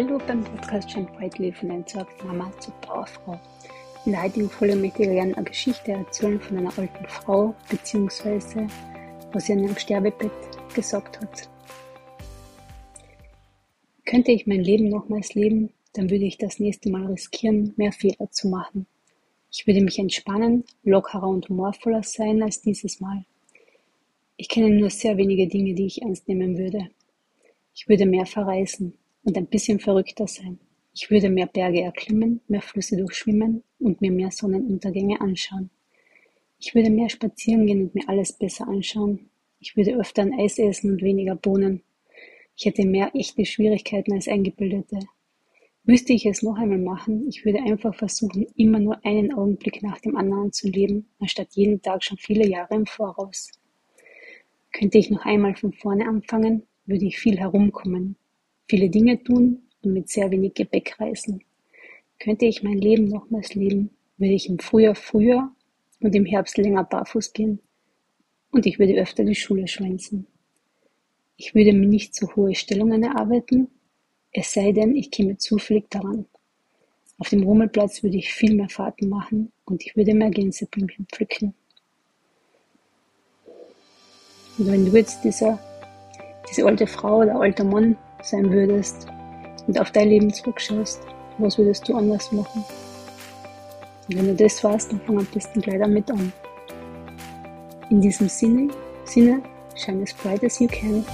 Hallo beim Podcast Shine Brightly von Entsorgt Mama zur Powerfrau. In der heutigen Folge möchte ich gerne eine Geschichte erzählen von einer alten Frau, beziehungsweise was sie an ihrem Sterbebett gesagt hat. Könnte ich mein Leben nochmals leben, dann würde ich das nächste Mal riskieren, mehr Fehler zu machen. Ich würde mich entspannen, lockerer und humorvoller sein als dieses Mal. Ich kenne nur sehr wenige Dinge, die ich ernst nehmen würde. Ich würde mehr verreisen und ein bisschen verrückter sein. Ich würde mehr Berge erklimmen, mehr Flüsse durchschwimmen und mir mehr Sonnenuntergänge anschauen. Ich würde mehr spazieren gehen und mir alles besser anschauen. Ich würde öfter ein Eis essen und weniger Bohnen. Ich hätte mehr echte Schwierigkeiten als eingebildete. Müsste ich es noch einmal machen, ich würde einfach versuchen, immer nur einen Augenblick nach dem anderen zu leben, anstatt jeden Tag schon viele Jahre im Voraus. Könnte ich noch einmal von vorne anfangen, würde ich viel herumkommen, viele Dinge tun und mit sehr wenig Gepäck reisen. Könnte ich mein Leben nochmals leben, würde ich im Frühjahr früher und im Herbst länger barfuß gehen. Und ich würde öfter die Schule schwänzen. Ich würde mir nicht so hohe Stellungen erarbeiten, es sei denn, ich käme zufällig daran. Auf dem Rummelplatz würde ich viel mehr Fahrten machen und ich würde mehr Gänseblümchen pflücken. Und wenn du jetzt dieser, diese alte Frau oder alter Mann sein würdest und auf dein Leben zurückschaust, was würdest du anders machen? Und wenn du das warst, dann fang am besten gleich damit an. In diesem Sinne, Sinne, shine as bright as you can.